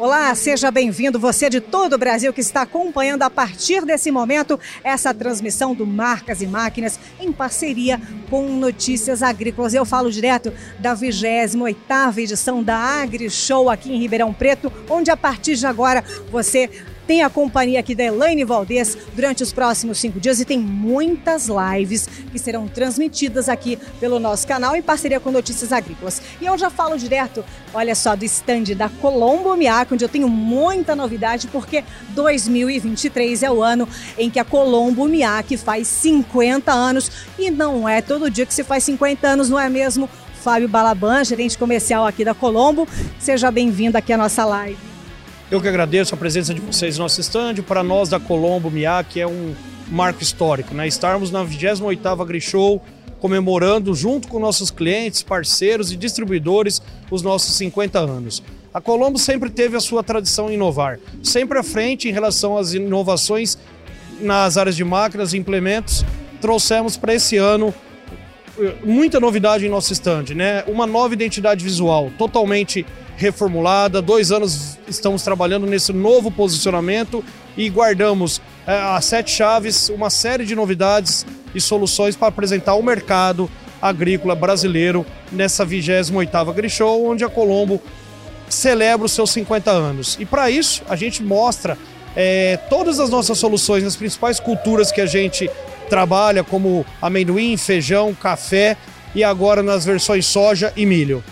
Olá, seja bem-vindo, você de todo o Brasil que está acompanhando a partir desse momento essa transmissão do Marcas e Máquinas em parceria com Notícias Agrícolas. Eu falo direto da 28ª edição da Agri Show aqui em Ribeirão Preto, onde a partir de agora você tem a companhia aqui da Elaine Valdez durante os próximos cinco dias e tem muitas lives que serão transmitidas aqui pelo nosso canal em parceria com Notícias Agrícolas. E eu já falo direto, olha só, do stand da Colombo Miac, onde eu tenho muita novidade, porque 2023 é o ano em que a Colombo Miac faz 50 anos e não é todo dia que se faz 50 anos, não é mesmo? Fábio Balaban, gerente comercial aqui da Colombo. Seja bem-vindo aqui à nossa live. Eu que agradeço a presença de vocês no nosso stand. Para nós da Colombo Miak é um marco histórico, né? Estarmos na 28ª AgriShow comemorando junto com nossos clientes, parceiros e distribuidores os nossos 50 anos. A Colombo sempre teve a sua tradição em inovar, sempre à frente em relação às inovações nas áreas de máquinas e implementos. Trouxemos para esse ano eh, muita novidade em nosso stand, né? Uma nova identidade visual, totalmente reformulada. Dois anos estamos trabalhando nesse novo posicionamento e guardamos é, as sete chaves, uma série de novidades e soluções para apresentar ao mercado agrícola brasileiro nessa 28ª AgriShow, onde a Colombo celebra os seus 50 anos. E para isso, a gente mostra é, todas as nossas soluções nas principais culturas que a gente trabalha, como amendoim, feijão, café e agora nas versões soja e milho.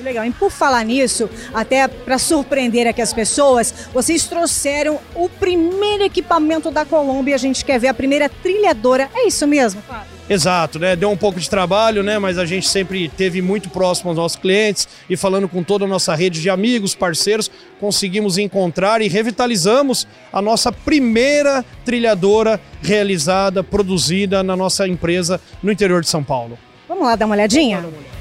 Legal. E por falar nisso, até para surpreender aqui as pessoas, vocês trouxeram o primeiro equipamento da Colômbia. A gente quer ver a primeira trilhadora. É isso mesmo, Fábio? Exato, né? Deu um pouco de trabalho, né? Mas a gente sempre teve muito próximo aos nossos clientes e falando com toda a nossa rede de amigos, parceiros, conseguimos encontrar e revitalizamos a nossa primeira trilhadora realizada, produzida na nossa empresa no interior de São Paulo. Vamos lá dar uma olhadinha? Vamos dar uma olhadinha.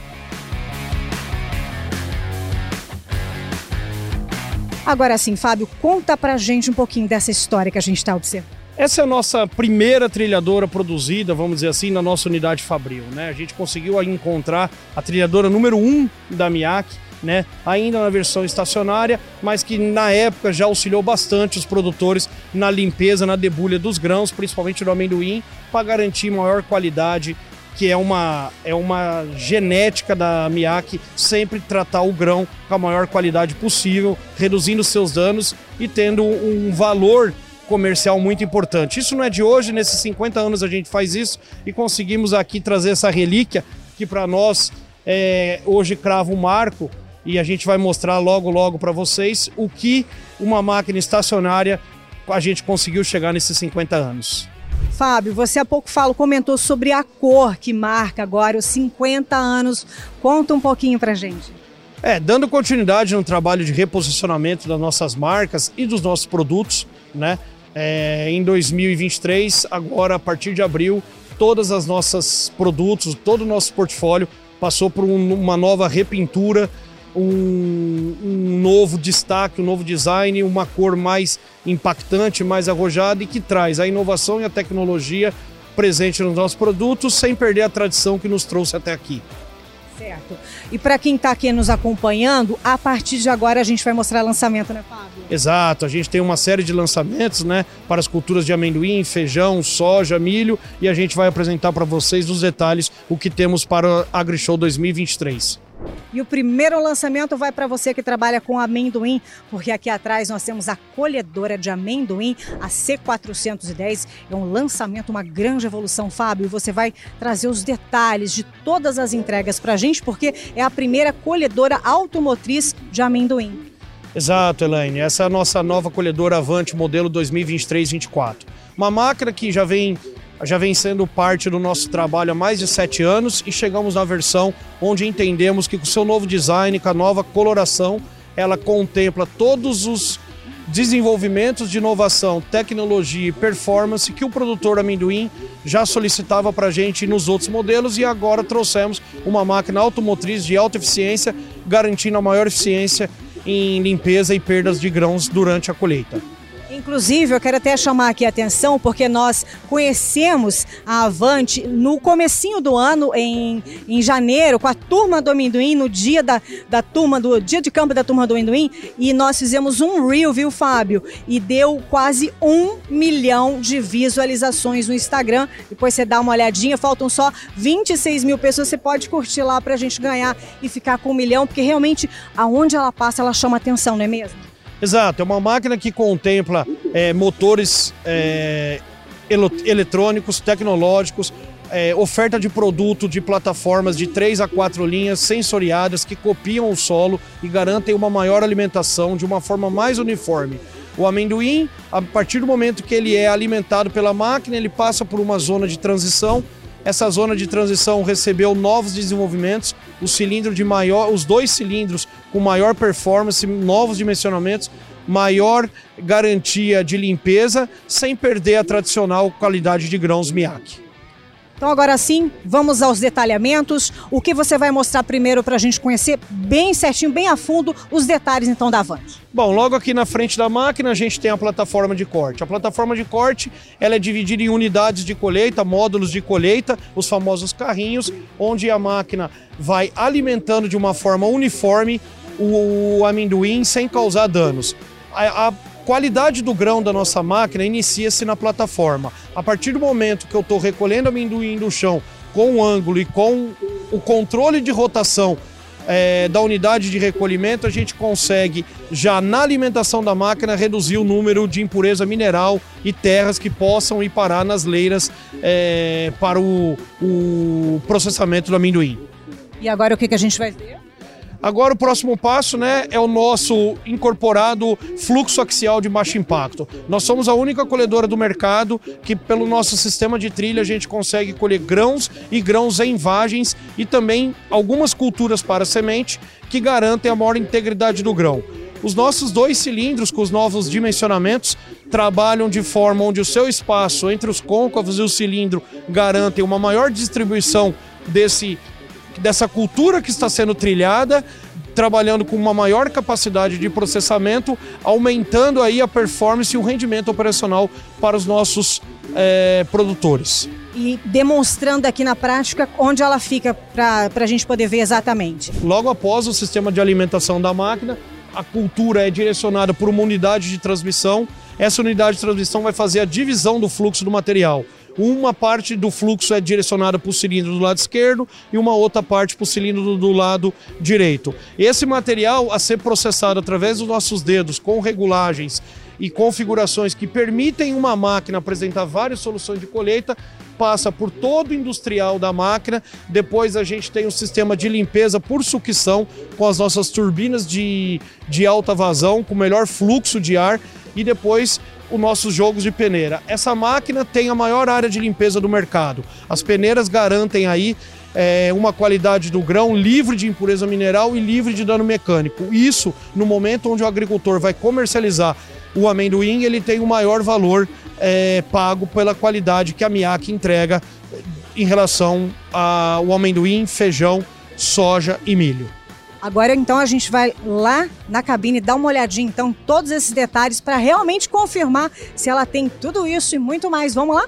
Agora sim, Fábio, conta pra gente um pouquinho dessa história que a gente está observando. Essa é a nossa primeira trilhadora produzida, vamos dizer assim, na nossa unidade Fabril. Né? A gente conseguiu encontrar a trilhadora número 1 um da Miak, né? ainda na versão estacionária, mas que na época já auxiliou bastante os produtores na limpeza, na debulha dos grãos, principalmente do amendoim, para garantir maior qualidade que é uma, é uma genética da Miyake sempre tratar o grão com a maior qualidade possível, reduzindo seus danos e tendo um valor comercial muito importante. Isso não é de hoje, nesses 50 anos a gente faz isso e conseguimos aqui trazer essa relíquia que para nós é, hoje crava um marco e a gente vai mostrar logo logo para vocês o que uma máquina estacionária a gente conseguiu chegar nesses 50 anos. Fábio, você há pouco falou, comentou sobre a cor que marca agora os 50 anos. Conta um pouquinho pra gente. É, dando continuidade no trabalho de reposicionamento das nossas marcas e dos nossos produtos, né? É, em 2023, agora a partir de abril, todas as nossas produtos, todo o nosso portfólio passou por um, uma nova repintura um, um, novo destaque, um novo design, uma cor mais impactante, mais arrojada e que traz a inovação e a tecnologia presente nos nossos produtos sem perder a tradição que nos trouxe até aqui. Certo. E para quem está aqui nos acompanhando, a partir de agora a gente vai mostrar lançamento, né, Fábio? Exato, a gente tem uma série de lançamentos, né, para as culturas de amendoim, feijão, soja, milho, e a gente vai apresentar para vocês os detalhes o que temos para a AgriShow 2023. E o primeiro lançamento vai para você que trabalha com amendoim, porque aqui atrás nós temos a colhedora de amendoim, a C410. É um lançamento, uma grande evolução, Fábio. E você vai trazer os detalhes de todas as entregas para a gente, porque é a primeira colhedora automotriz de amendoim. Exato, Elaine. Essa é a nossa nova colhedora Avante modelo 2023-24. Uma máquina que já vem já vem sendo parte do nosso trabalho há mais de sete anos e chegamos na versão onde entendemos que com o seu novo design, com a nova coloração, ela contempla todos os desenvolvimentos de inovação, tecnologia e performance que o produtor amendoim já solicitava para a gente nos outros modelos e agora trouxemos uma máquina automotriz de alta eficiência, garantindo a maior eficiência em limpeza e perdas de grãos durante a colheita. Inclusive, eu quero até chamar aqui a atenção, porque nós conhecemos a Avante no comecinho do ano, em, em janeiro, com a turma do amendoim, no dia da, da turma, do dia de campo da turma do amendoim, e nós fizemos um reel, viu, Fábio? E deu quase um milhão de visualizações no Instagram. Depois você dá uma olhadinha, faltam só 26 mil pessoas. Você pode curtir lá pra gente ganhar e ficar com um milhão, porque realmente aonde ela passa, ela chama atenção, não é mesmo? Exato, é uma máquina que contempla é, motores é, eletrônicos, tecnológicos, é, oferta de produto de plataformas de 3 a 4 linhas sensoriadas que copiam o solo e garantem uma maior alimentação de uma forma mais uniforme. O amendoim, a partir do momento que ele é alimentado pela máquina, ele passa por uma zona de transição. Essa zona de transição recebeu novos desenvolvimentos, o cilindro de maior, os dois cilindros com maior performance, novos dimensionamentos, maior garantia de limpeza, sem perder a tradicional qualidade de grãos Miyake. Então agora sim, vamos aos detalhamentos. O que você vai mostrar primeiro para a gente conhecer bem certinho, bem a fundo, os detalhes então da Avante? Bom, logo aqui na frente da máquina a gente tem a plataforma de corte. A plataforma de corte ela é dividida em unidades de colheita, módulos de colheita, os famosos carrinhos, onde a máquina vai alimentando de uma forma uniforme o amendoim sem causar danos. A, a qualidade do grão da nossa máquina inicia-se na plataforma. A partir do momento que eu estou recolhendo amendoim do chão com o ângulo e com o controle de rotação é, da unidade de recolhimento, a gente consegue, já na alimentação da máquina, reduzir o número de impureza mineral e terras que possam ir parar nas leiras é, para o, o processamento do amendoim. E agora o que, que a gente vai ver? Agora o próximo passo né, é o nosso incorporado fluxo axial de baixo impacto. Nós somos a única colhedora do mercado que, pelo nosso sistema de trilha, a gente consegue colher grãos e grãos em vagens e também algumas culturas para semente que garantem a maior integridade do grão. Os nossos dois cilindros com os novos dimensionamentos trabalham de forma onde o seu espaço entre os côncavos e o cilindro garantem uma maior distribuição desse dessa cultura que está sendo trilhada, trabalhando com uma maior capacidade de processamento, aumentando aí a performance e o rendimento operacional para os nossos é, produtores. E demonstrando aqui na prática onde ela fica para a gente poder ver exatamente. Logo após o sistema de alimentação da máquina, a cultura é direcionada por uma unidade de transmissão. Essa unidade de transmissão vai fazer a divisão do fluxo do material. Uma parte do fluxo é direcionada para o cilindro do lado esquerdo e uma outra parte para o cilindro do lado direito. Esse material a ser processado através dos nossos dedos com regulagens e configurações que permitem uma máquina apresentar várias soluções de colheita, passa por todo o industrial da máquina. Depois a gente tem um sistema de limpeza por sucção com as nossas turbinas de, de alta vazão, com melhor fluxo de ar. E depois os nossos jogos de peneira. Essa máquina tem a maior área de limpeza do mercado. As peneiras garantem aí é, uma qualidade do grão livre de impureza mineral e livre de dano mecânico. Isso, no momento onde o agricultor vai comercializar o amendoim, ele tem o maior valor é, pago pela qualidade que a Miak entrega em relação ao amendoim, feijão, soja e milho. Agora então a gente vai lá na cabine dar uma olhadinha então todos esses detalhes para realmente confirmar se ela tem tudo isso e muito mais. Vamos lá?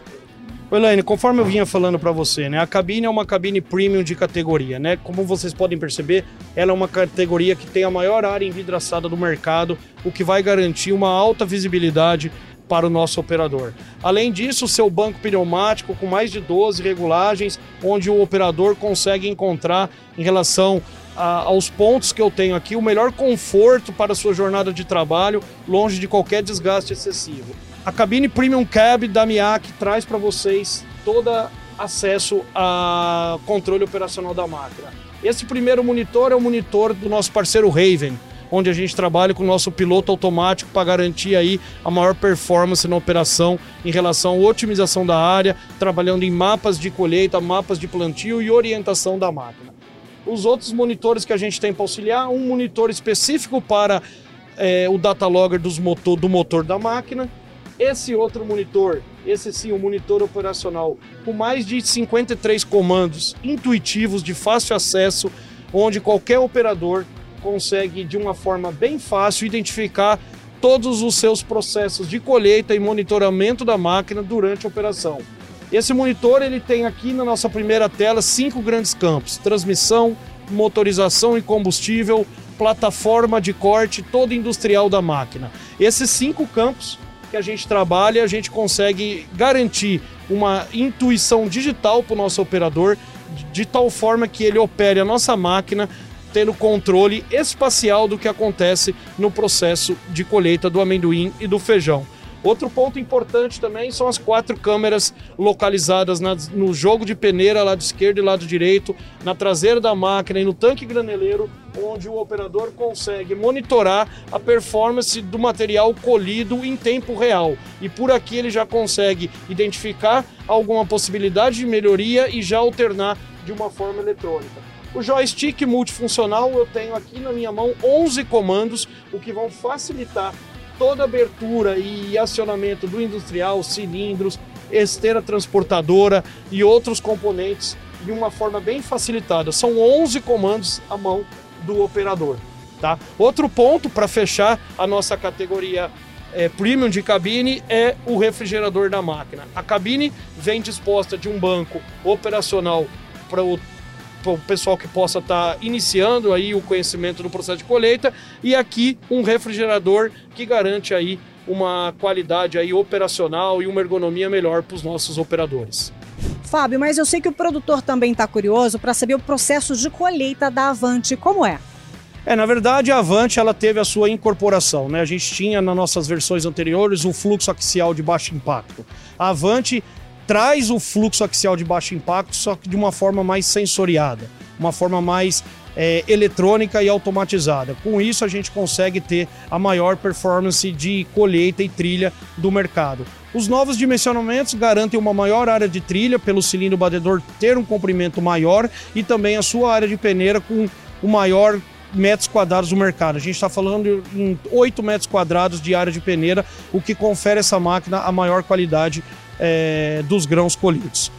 Elaine, conforme eu vinha falando para você, né, a cabine é uma cabine premium de categoria, né? Como vocês podem perceber, ela é uma categoria que tem a maior área envidraçada do mercado, o que vai garantir uma alta visibilidade para o nosso operador. Além disso, seu banco pneumático com mais de 12 regulagens, onde o operador consegue encontrar em relação a, aos pontos que eu tenho aqui o melhor conforto para a sua jornada de trabalho, longe de qualquer desgaste excessivo. A cabine Premium Cab da Miak traz para vocês todo acesso a controle operacional da máquina. Esse primeiro monitor é o monitor do nosso parceiro Raven, onde a gente trabalha com o nosso piloto automático para garantir aí a maior performance na operação em relação à otimização da área, trabalhando em mapas de colheita, mapas de plantio e orientação da máquina. Os outros monitores que a gente tem para auxiliar, um monitor específico para é, o data logger dos motor, do motor da máquina, esse outro monitor, esse sim, um monitor operacional com mais de 53 comandos intuitivos de fácil acesso, onde qualquer operador consegue de uma forma bem fácil identificar todos os seus processos de colheita e monitoramento da máquina durante a operação. Esse monitor ele tem aqui na nossa primeira tela cinco grandes campos: transmissão, motorização e combustível, plataforma de corte, todo industrial da máquina. Esses cinco campos que a gente trabalha, a gente consegue garantir uma intuição digital para o nosso operador, de tal forma que ele opere a nossa máquina tendo controle espacial do que acontece no processo de colheita do amendoim e do feijão. Outro ponto importante também são as quatro câmeras localizadas na, no jogo de peneira, lado esquerdo e lado direito, na traseira da máquina e no tanque graneleiro, onde o operador consegue monitorar a performance do material colhido em tempo real. E por aqui ele já consegue identificar alguma possibilidade de melhoria e já alternar de uma forma eletrônica. O joystick multifuncional eu tenho aqui na minha mão 11 comandos, o que vão facilitar toda abertura e acionamento do industrial, cilindros, esteira transportadora e outros componentes de uma forma bem facilitada. São 11 comandos à mão do operador. Tá? Outro ponto para fechar a nossa categoria é, premium de cabine é o refrigerador da máquina. A cabine vem disposta de um banco operacional para o o pessoal que possa estar tá iniciando aí o conhecimento do processo de colheita e aqui um refrigerador que garante aí uma qualidade aí operacional e uma ergonomia melhor para os nossos operadores. Fábio, mas eu sei que o produtor também está curioso para saber o processo de colheita da Avante, como é? É, na verdade, a Avante ela teve a sua incorporação, né? A gente tinha nas nossas versões anteriores o fluxo axial de baixo impacto. A Avante traz o fluxo axial de baixo impacto, só que de uma forma mais sensoriada, uma forma mais é, eletrônica e automatizada. Com isso, a gente consegue ter a maior performance de colheita e trilha do mercado. Os novos dimensionamentos garantem uma maior área de trilha, pelo cilindro batedor ter um comprimento maior e também a sua área de peneira com o maior metros quadrados do mercado. A gente está falando em 8 metros quadrados de área de peneira, o que confere essa máquina a maior qualidade é, dos grãos colhidos.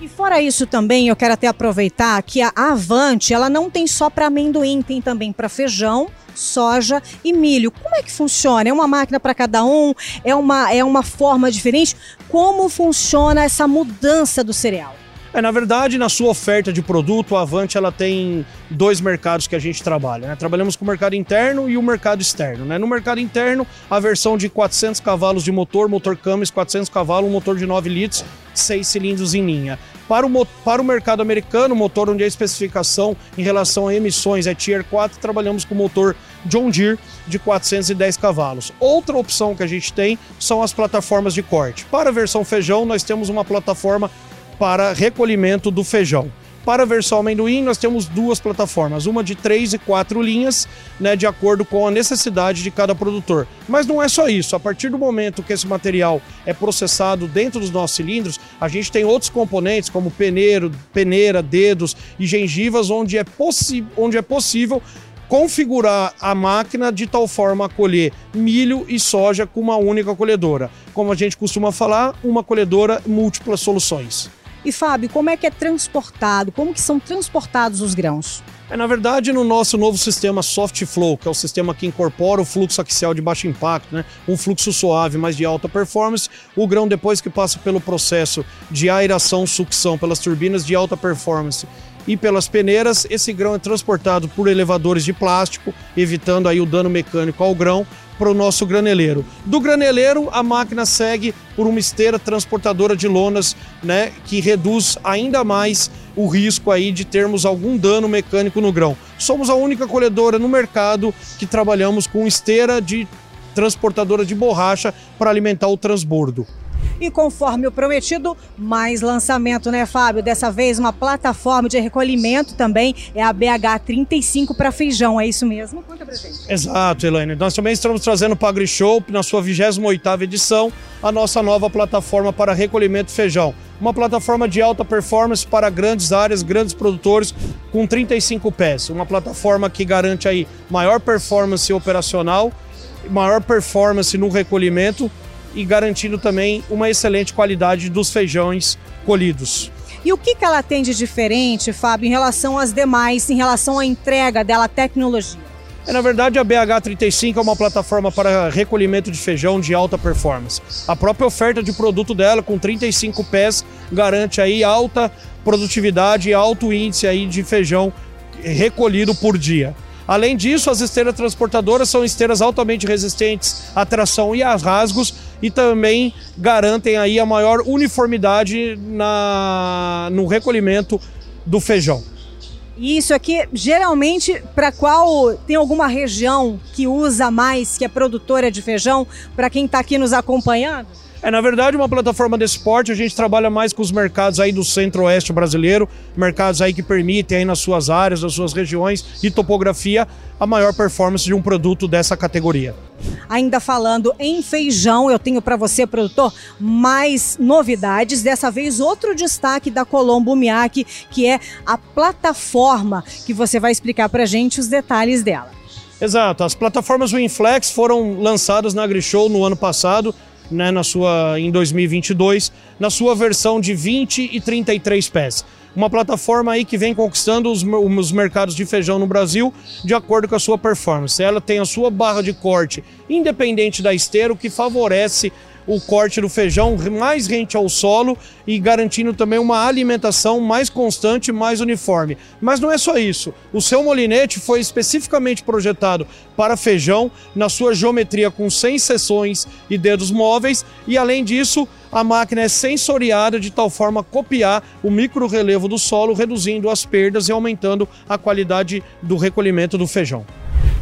E fora isso também, eu quero até aproveitar que a Avante, ela não tem só para amendoim, tem também para feijão, soja e milho. Como é que funciona? É uma máquina para cada um? É uma, é uma forma diferente? Como funciona essa mudança do cereal? É, na verdade, na sua oferta de produto, a Avante ela tem dois mercados que a gente trabalha. Né? Trabalhamos com o mercado interno e o mercado externo. Né? No mercado interno, a versão de 400 cavalos de motor, motor Cummins 400 cavalos, um motor de 9 litros, 6 cilindros em linha. Para o, para o mercado americano, motor onde a especificação em relação a emissões é Tier 4, trabalhamos com o motor John Deere de 410 cavalos. Outra opção que a gente tem são as plataformas de corte. Para a versão feijão, nós temos uma plataforma para recolhimento do feijão. Para a versão amendoim, nós temos duas plataformas, uma de três e quatro linhas, né, de acordo com a necessidade de cada produtor. Mas não é só isso. A partir do momento que esse material é processado dentro dos nossos cilindros, a gente tem outros componentes, como peneiro, peneira, dedos e gengivas, onde é, onde é possível configurar a máquina de tal forma a colher milho e soja com uma única colhedora. Como a gente costuma falar, uma colhedora múltiplas soluções. E Fábio, como é que é transportado? Como que são transportados os grãos? É, na verdade, no nosso novo sistema Soft Flow, que é o sistema que incorpora o fluxo axial de baixo impacto, né? um fluxo suave, mas de alta performance, o grão, depois que passa pelo processo de aeração, sucção pelas turbinas de alta performance e pelas peneiras, esse grão é transportado por elevadores de plástico, evitando aí o dano mecânico ao grão, para o nosso graneleiro. Do graneleiro, a máquina segue por uma esteira transportadora de lonas, né, que reduz ainda mais o risco aí de termos algum dano mecânico no grão. Somos a única colhedora no mercado que trabalhamos com esteira de transportadora de borracha para alimentar o transbordo. E conforme o prometido, mais lançamento, né, Fábio? Dessa vez uma plataforma de recolhimento também, é a BH35 para feijão, é isso mesmo? Conta pra gente. Exato, Elaine. Nós também estamos trazendo para a AgriShow, na sua 28ª edição, a nossa nova plataforma para recolhimento de feijão. Uma plataforma de alta performance para grandes áreas, grandes produtores, com 35 pés. Uma plataforma que garante aí maior performance operacional, maior performance no recolhimento e garantindo também uma excelente qualidade dos feijões colhidos. E o que, que ela tem de diferente, Fábio, em relação às demais, em relação à entrega dela, tecnologia? É, na verdade, a BH35 é uma plataforma para recolhimento de feijão de alta performance. A própria oferta de produto dela, com 35 pés, garante aí alta produtividade e alto índice aí de feijão recolhido por dia. Além disso, as esteiras transportadoras são esteiras altamente resistentes à tração e a rasgos e também garantem aí a maior uniformidade na, no recolhimento do feijão. E isso aqui, geralmente, para qual tem alguma região que usa mais, que é produtora de feijão, para quem está aqui nos acompanhando? É, na verdade, uma plataforma de esporte, a gente trabalha mais com os mercados aí do centro-oeste brasileiro, mercados aí que permitem aí nas suas áreas, nas suas regiões e topografia a maior performance de um produto dessa categoria. Ainda falando em feijão, eu tenho para você, produtor, mais novidades. Dessa vez, outro destaque da Colombo Miaki, que é a plataforma, que você vai explicar para gente os detalhes dela. Exato, as plataformas Winflex foram lançadas na AgriShow no ano passado né, na sua, em 2022, na sua versão de 20 e 33 pés. Uma plataforma aí que vem conquistando os, os mercados de feijão no Brasil de acordo com a sua performance. Ela tem a sua barra de corte independente da esteira, o que favorece o corte do feijão mais rente ao solo e garantindo também uma alimentação mais constante, mais uniforme. Mas não é só isso. O seu molinete foi especificamente projetado para feijão na sua geometria com 100 seções e dedos móveis e além disso, a máquina é sensoriada de tal forma a copiar o micro relevo do solo, reduzindo as perdas e aumentando a qualidade do recolhimento do feijão.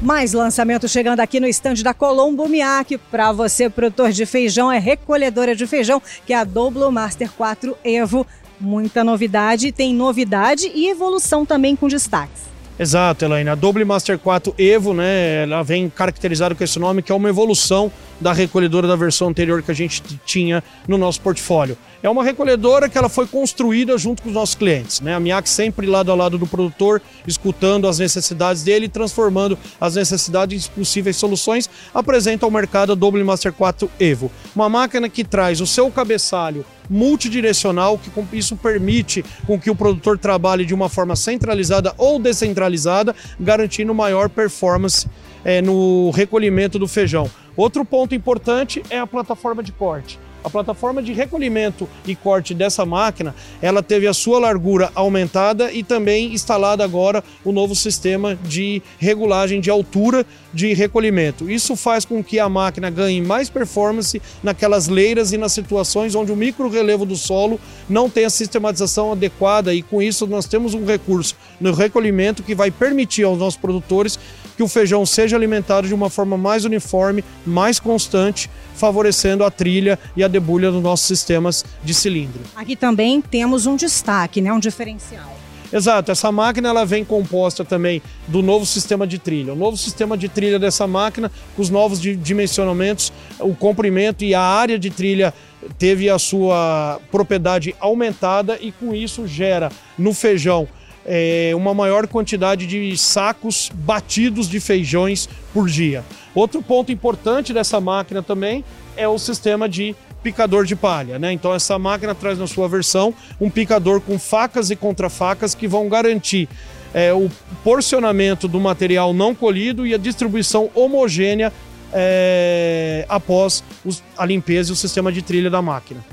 Mais lançamento chegando aqui no estande da Colombo Miak. Para você, produtor de feijão, é recolhedora de feijão, que é a Doblo Master 4 Evo. Muita novidade, tem novidade e evolução também com destaques. Exato, Elaine. A Double Master 4 Evo, né, ela vem caracterizada com esse nome, que é uma evolução da recolhedora da versão anterior que a gente tinha no nosso portfólio. É uma recolhedora que ela foi construída junto com os nossos clientes, né? A MIAC sempre lado a lado do produtor, escutando as necessidades dele transformando as necessidades em possíveis soluções, apresenta ao mercado a Double Master 4 Evo. Uma máquina que traz o seu cabeçalho multidirecional, que isso permite com que o produtor trabalhe de uma forma centralizada ou descentralizada, garantindo maior performance é, no recolhimento do feijão. Outro ponto importante é a plataforma de corte. A plataforma de recolhimento e corte dessa máquina, ela teve a sua largura aumentada e também instalada agora o novo sistema de regulagem de altura de recolhimento. Isso faz com que a máquina ganhe mais performance naquelas leiras e nas situações onde o micro relevo do solo não tem a sistematização adequada e com isso nós temos um recurso no recolhimento que vai permitir aos nossos produtores que o feijão seja alimentado de uma forma mais uniforme, mais constante, favorecendo a trilha e a debulha dos nossos sistemas de cilindro. Aqui também temos um destaque, né, um diferencial. Exato, essa máquina ela vem composta também do novo sistema de trilha. O novo sistema de trilha dessa máquina, com os novos dimensionamentos, o comprimento e a área de trilha teve a sua propriedade aumentada e com isso gera no feijão é, uma maior quantidade de sacos batidos de feijões por dia. Outro ponto importante dessa máquina também é o sistema de picador de palha, né? Então essa máquina traz na sua versão um picador com facas e contrafacas que vão garantir é, o porcionamento do material não colhido e a distribuição homogênea é, após os, a limpeza e o sistema de trilha da máquina.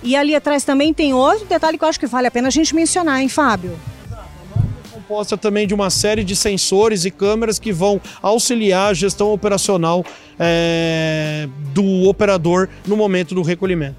E ali atrás também tem outro detalhe que eu acho que vale a pena a gente mencionar, hein, Fábio? Composta também de uma série de sensores e câmeras que vão auxiliar a gestão operacional é, do operador no momento do recolhimento.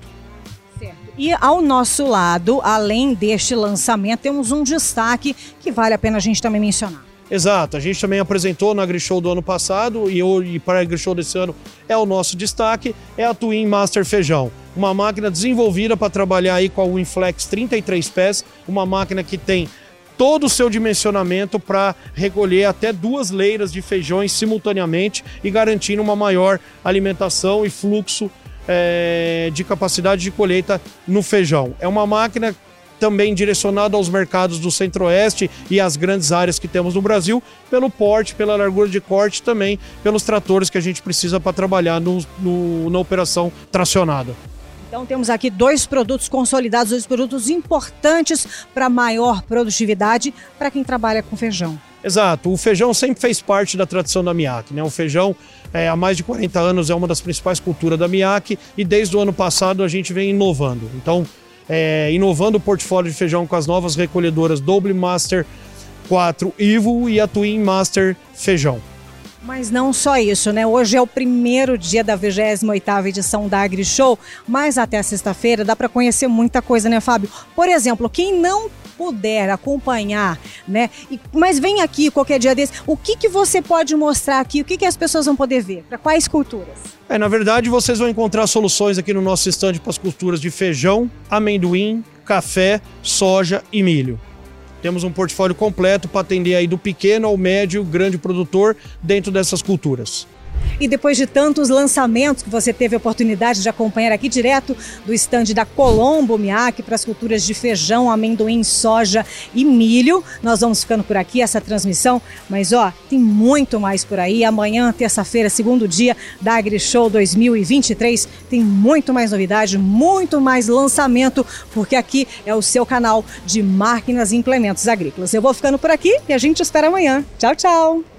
E ao nosso lado, além deste lançamento, temos um destaque que vale a pena a gente também mencionar. Exato, a gente também apresentou na AgriShow do ano passado e, e para a AgriShow desse ano é o nosso destaque, é a Twin Master Feijão. Uma máquina desenvolvida para trabalhar aí com a Winflex 33 pés, uma máquina que tem todo o seu dimensionamento para recolher até duas leiras de feijões simultaneamente e garantindo uma maior alimentação e fluxo é, de capacidade de colheita no feijão. É uma máquina também direcionada aos mercados do centro-oeste e às grandes áreas que temos no Brasil, pelo porte, pela largura de corte, também pelos tratores que a gente precisa para trabalhar no, no, na operação tracionada. Então temos aqui dois produtos consolidados, dois produtos importantes para maior produtividade para quem trabalha com feijão. Exato, o feijão sempre fez parte da tradição da MIAC. Né? O feijão, é, há mais de 40 anos, é uma das principais culturas da MIAC e desde o ano passado a gente vem inovando. Então, é, inovando o portfólio de feijão com as novas recolhedoras Double Master 4 Ivo e a Twin Master Feijão. Mas não só isso, né? Hoje é o primeiro dia da 28ª edição da AgriShow, mas até sexta-feira dá para conhecer muita coisa, né, Fábio? Por exemplo, quem não puder acompanhar, né? Mas vem aqui qualquer dia desse, o que, que você pode mostrar aqui? O que, que as pessoas vão poder ver? Para quais culturas? É, na verdade, vocês vão encontrar soluções aqui no nosso estande para as culturas de feijão, amendoim, café, soja e milho. Temos um portfólio completo para atender aí do pequeno ao médio, grande produtor dentro dessas culturas. E depois de tantos lançamentos que você teve a oportunidade de acompanhar aqui direto do estande da Colombo Miak para as culturas de feijão, amendoim, soja e milho, nós vamos ficando por aqui essa transmissão, mas ó, tem muito mais por aí. Amanhã, terça-feira, segundo dia da AgriShow 2023, tem muito mais novidade, muito mais lançamento, porque aqui é o seu canal de máquinas e implementos agrícolas. Eu vou ficando por aqui e a gente espera amanhã. Tchau, tchau!